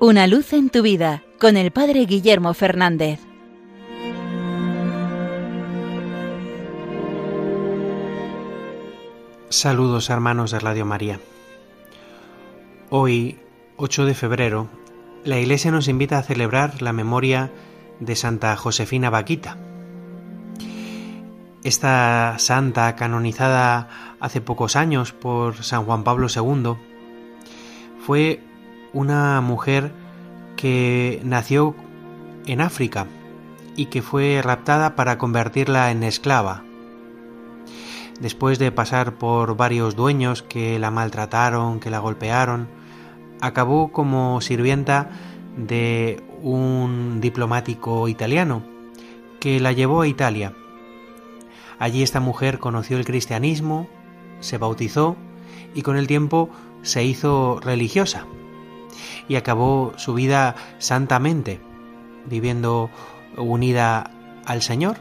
Una luz en tu vida con el Padre Guillermo Fernández. Saludos hermanos de Radio María. Hoy, 8 de febrero, la Iglesia nos invita a celebrar la memoria de Santa Josefina Vaquita. Esta santa, canonizada hace pocos años por San Juan Pablo II, fue una mujer que nació en África y que fue raptada para convertirla en esclava. Después de pasar por varios dueños que la maltrataron, que la golpearon, acabó como sirvienta de un diplomático italiano que la llevó a Italia. Allí esta mujer conoció el cristianismo, se bautizó y con el tiempo se hizo religiosa y acabó su vida santamente, viviendo unida al Señor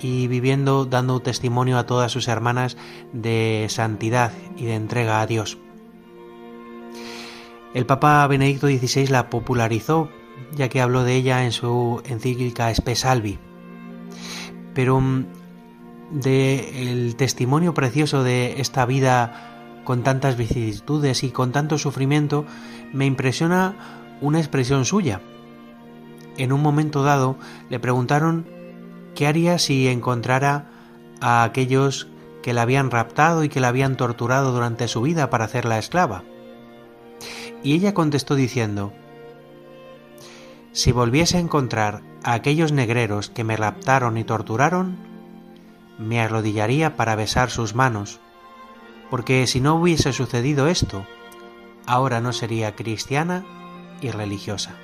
y viviendo dando testimonio a todas sus hermanas de santidad y de entrega a Dios. El Papa Benedicto XVI la popularizó, ya que habló de ella en su encíclica Salvi. Pero mm, de el testimonio precioso de esta vida con tantas vicisitudes y con tanto sufrimiento, me impresiona una expresión suya. En un momento dado le preguntaron qué haría si encontrara a aquellos que la habían raptado y que la habían torturado durante su vida para hacerla esclava. Y ella contestó diciendo, Si volviese a encontrar a aquellos negreros que me raptaron y torturaron, me arrodillaría para besar sus manos porque si no hubiese sucedido esto, ahora no sería cristiana y religiosa.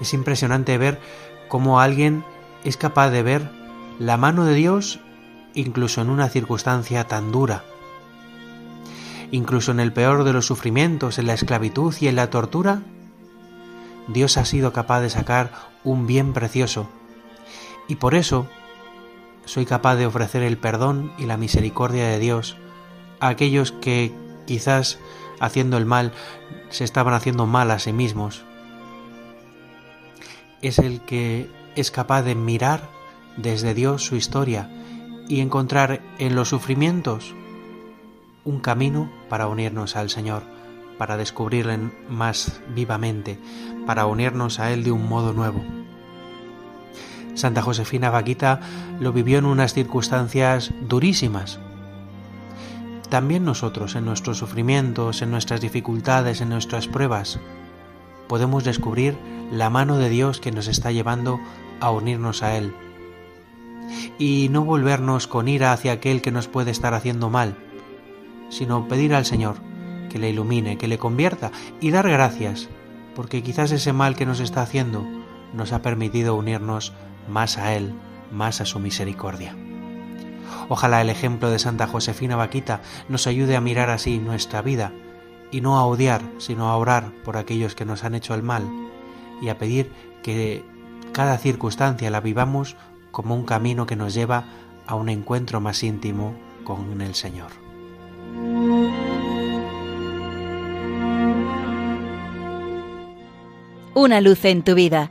Es impresionante ver cómo alguien es capaz de ver la mano de Dios incluso en una circunstancia tan dura. Incluso en el peor de los sufrimientos, en la esclavitud y en la tortura, Dios ha sido capaz de sacar un bien precioso. Y por eso soy capaz de ofrecer el perdón y la misericordia de Dios a aquellos que quizás haciendo el mal se estaban haciendo mal a sí mismos. Es el que es capaz de mirar desde Dios su historia y encontrar en los sufrimientos un camino para unirnos al Señor, para descubrirle más vivamente, para unirnos a Él de un modo nuevo. Santa Josefina Vaquita lo vivió en unas circunstancias durísimas. También nosotros, en nuestros sufrimientos, en nuestras dificultades, en nuestras pruebas, podemos descubrir la mano de Dios que nos está llevando a unirnos a Él. Y no volvernos con ira hacia aquel que nos puede estar haciendo mal, sino pedir al Señor que le ilumine, que le convierta y dar gracias, porque quizás ese mal que nos está haciendo nos ha permitido unirnos más a Él, más a su misericordia. Ojalá el ejemplo de Santa Josefina Vaquita nos ayude a mirar así nuestra vida y no a odiar, sino a orar por aquellos que nos han hecho el mal y a pedir que cada circunstancia la vivamos como un camino que nos lleva a un encuentro más íntimo con el Señor. Una luz en tu vida